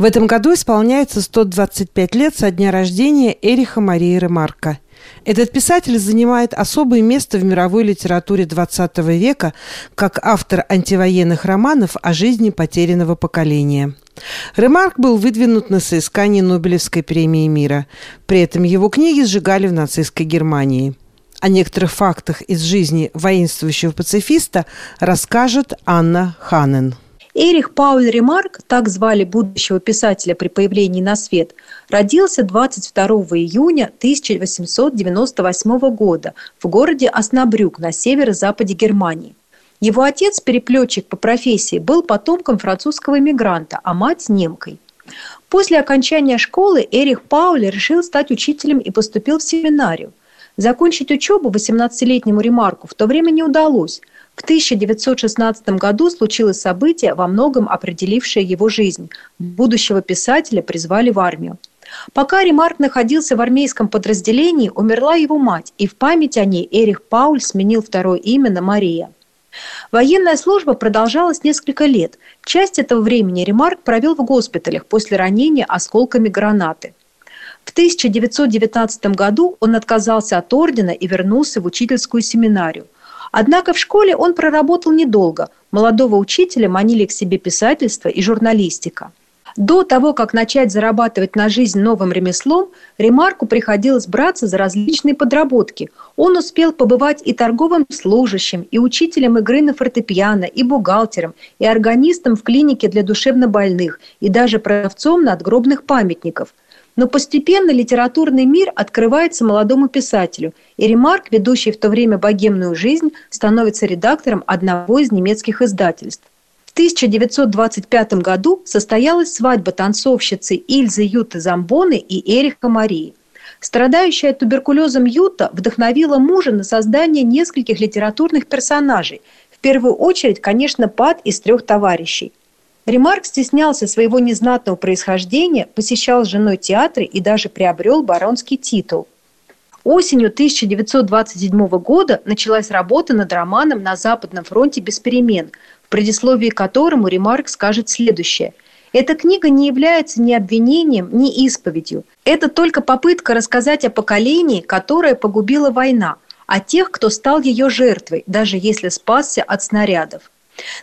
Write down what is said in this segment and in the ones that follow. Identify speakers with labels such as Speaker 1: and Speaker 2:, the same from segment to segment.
Speaker 1: В этом году исполняется 125 лет со дня рождения Эриха Марии Ремарка. Этот писатель занимает особое место в мировой литературе XX века как автор антивоенных романов о жизни потерянного поколения. Ремарк был выдвинут на соискание Нобелевской премии мира. При этом его книги сжигали в нацистской Германии. О некоторых фактах из жизни воинствующего пацифиста расскажет Анна Ханен.
Speaker 2: Эрих Пауль Ремарк, так звали будущего писателя при появлении на свет, родился 22 июня 1898 года в городе Оснабрюк на северо-западе Германии. Его отец, переплетчик по профессии, был потомком французского иммигранта, а мать – немкой. После окончания школы Эрих Пауль решил стать учителем и поступил в семинарию. Закончить учебу 18-летнему Ремарку в то время не удалось – в 1916 году случилось событие, во многом определившее его жизнь. Будущего писателя призвали в армию. Пока Ремарк находился в армейском подразделении, умерла его мать, и в память о ней Эрих Пауль сменил второе имя на Мария. Военная служба продолжалась несколько лет. Часть этого времени Ремарк провел в госпиталях после ранения осколками гранаты. В 1919 году он отказался от ордена и вернулся в учительскую семинарию – Однако в школе он проработал недолго. Молодого учителя манили к себе писательство и журналистика. До того, как начать зарабатывать на жизнь новым ремеслом, Ремарку приходилось браться за различные подработки. Он успел побывать и торговым служащим, и учителем игры на фортепиано, и бухгалтером, и органистом в клинике для душевнобольных, и даже продавцом надгробных памятников – но постепенно литературный мир открывается молодому писателю, и Ремарк, ведущий в то время богемную жизнь, становится редактором одного из немецких издательств. В 1925 году состоялась свадьба танцовщицы Ильзы Юты Замбоны и Эриха Марии. Страдающая туберкулезом Юта вдохновила мужа на создание нескольких литературных персонажей. В первую очередь, конечно, Пат из трех товарищей. Ремарк стеснялся своего незнатного происхождения, посещал с женой театры и даже приобрел баронский титул. Осенью 1927 года началась работа над романом «На Западном фронте без перемен», в предисловии которому Ремарк скажет следующее. «Эта книга не является ни обвинением, ни исповедью. Это только попытка рассказать о поколении, которое погубила война, о тех, кто стал ее жертвой, даже если спасся от снарядов.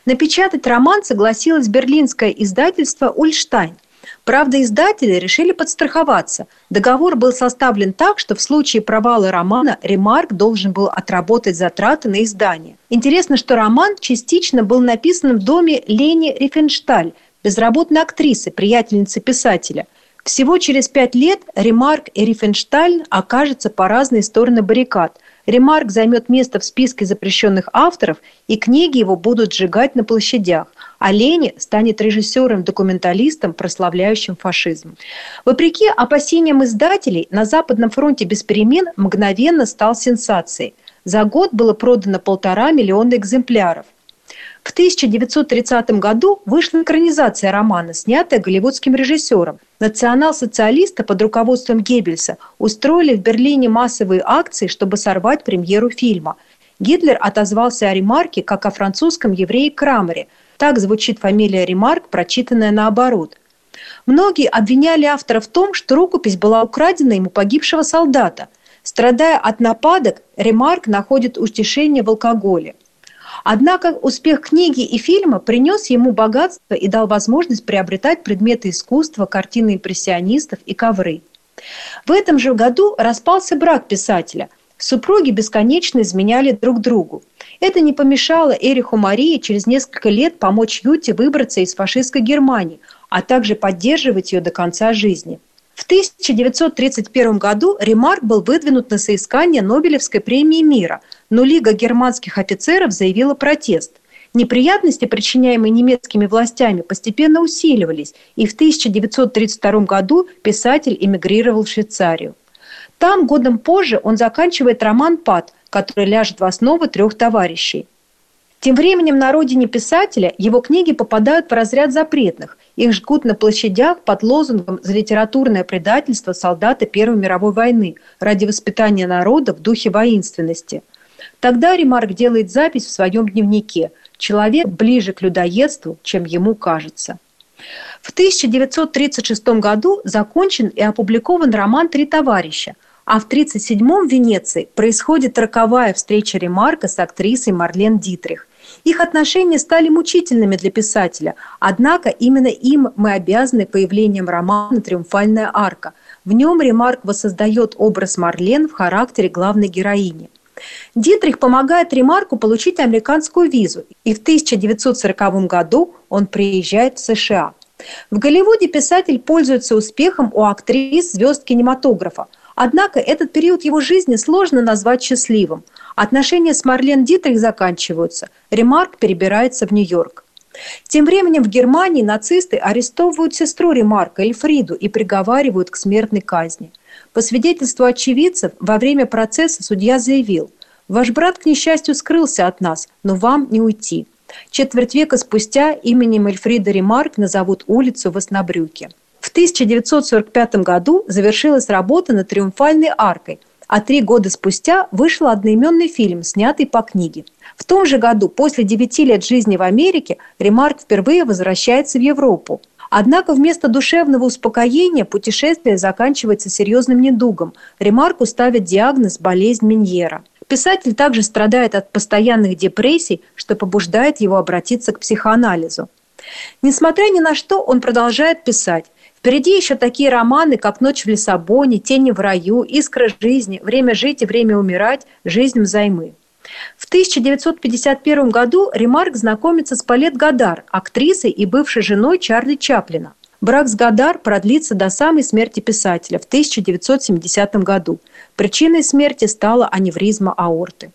Speaker 2: Напечатать роман согласилось берлинское издательство «Ульштайн». Правда, издатели решили подстраховаться. Договор был составлен так, что в случае провала романа Ремарк должен был отработать затраты на издание. Интересно, что роман частично был написан в доме Лени Рифеншталь, безработной актрисы, приятельницы писателя. Всего через пять лет Ремарк и Рифеншталь окажутся по разные стороны баррикад – Ремарк займет место в списке запрещенных авторов, и книги его будут сжигать на площадях, а Лени станет режиссером-документалистом, прославляющим фашизм. Вопреки опасениям издателей, на Западном фронте без перемен мгновенно стал сенсацией. За год было продано полтора миллиона экземпляров. В 1930 году вышла экранизация романа, снятая голливудским режиссером. Национал-социалисты под руководством Геббельса устроили в Берлине массовые акции, чтобы сорвать премьеру фильма. Гитлер отозвался о Ремарке как о французском еврее Крамере. Так звучит фамилия Ремарк, прочитанная наоборот. Многие обвиняли автора в том, что рукопись была украдена ему погибшего солдата. Страдая от нападок, Ремарк находит утешение в алкоголе – Однако успех книги и фильма принес ему богатство и дал возможность приобретать предметы искусства, картины импрессионистов и ковры. В этом же году распался брак писателя. Супруги бесконечно изменяли друг другу. Это не помешало Эриху Марии через несколько лет помочь Юте выбраться из фашистской Германии, а также поддерживать ее до конца жизни. В 1931 году Ремарк был выдвинут на соискание Нобелевской премии мира – но Лига германских офицеров заявила протест. Неприятности, причиняемые немецкими властями, постепенно усиливались, и в 1932 году писатель эмигрировал в Швейцарию. Там годом позже он заканчивает роман «Пад», который ляжет в основу трех товарищей. Тем временем на родине писателя его книги попадают в разряд запретных. Их жгут на площадях под лозунгом «За литературное предательство солдата Первой мировой войны ради воспитания народа в духе воинственности». Тогда Ремарк делает запись в своем дневнике «Человек ближе к людоедству, чем ему кажется». В 1936 году закончен и опубликован роман «Три товарища», а в 1937 в Венеции происходит роковая встреча Ремарка с актрисой Марлен Дитрих. Их отношения стали мучительными для писателя, однако именно им мы обязаны появлением романа «Триумфальная арка». В нем Ремарк воссоздает образ Марлен в характере главной героини. Дитрих помогает Ремарку получить американскую визу, и в 1940 году он приезжает в США. В Голливуде писатель пользуется успехом у актрис звезд кинематографа. Однако этот период его жизни сложно назвать счастливым. Отношения с Марлен Дитрих заканчиваются. Ремарк перебирается в Нью-Йорк. Тем временем в Германии нацисты арестовывают сестру Ремарка Эльфриду и приговаривают к смертной казни. По свидетельству очевидцев, во время процесса судья заявил, «Ваш брат, к несчастью, скрылся от нас, но вам не уйти». Четверть века спустя именем Эльфрида Ремарк назовут улицу в Оснобрюке. В 1945 году завершилась работа над «Триумфальной аркой», а три года спустя вышел одноименный фильм, снятый по книге. В том же году, после девяти лет жизни в Америке, Ремарк впервые возвращается в Европу. Однако вместо душевного успокоения путешествие заканчивается серьезным недугом. Ремарку ставят диагноз «болезнь Миньера». Писатель также страдает от постоянных депрессий, что побуждает его обратиться к психоанализу. Несмотря ни на что, он продолжает писать. Впереди еще такие романы, как «Ночь в Лиссабоне», «Тени в раю», «Искра жизни», «Время жить и время умирать», «Жизнь взаймы». В 1951 году Ремарк знакомится с Палет Гадар, актрисой и бывшей женой Чарли Чаплина. Брак с Гадар продлится до самой смерти писателя в 1970 году. Причиной смерти стала аневризма аорты.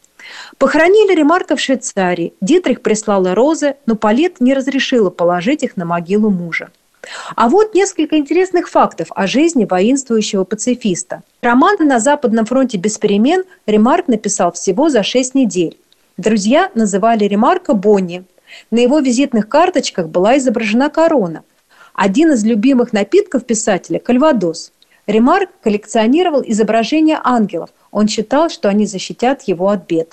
Speaker 2: Похоронили Ремарка в Швейцарии. Дитрих прислала розы, но Палет не разрешила положить их на могилу мужа. А вот несколько интересных фактов о жизни воинствующего пацифиста. Роман «На Западном фронте без перемен» Ремарк написал всего за шесть недель. Друзья называли Ремарка Бонни. На его визитных карточках была изображена корона. Один из любимых напитков писателя – кальвадос. Ремарк коллекционировал изображения ангелов. Он считал, что они защитят его от бед.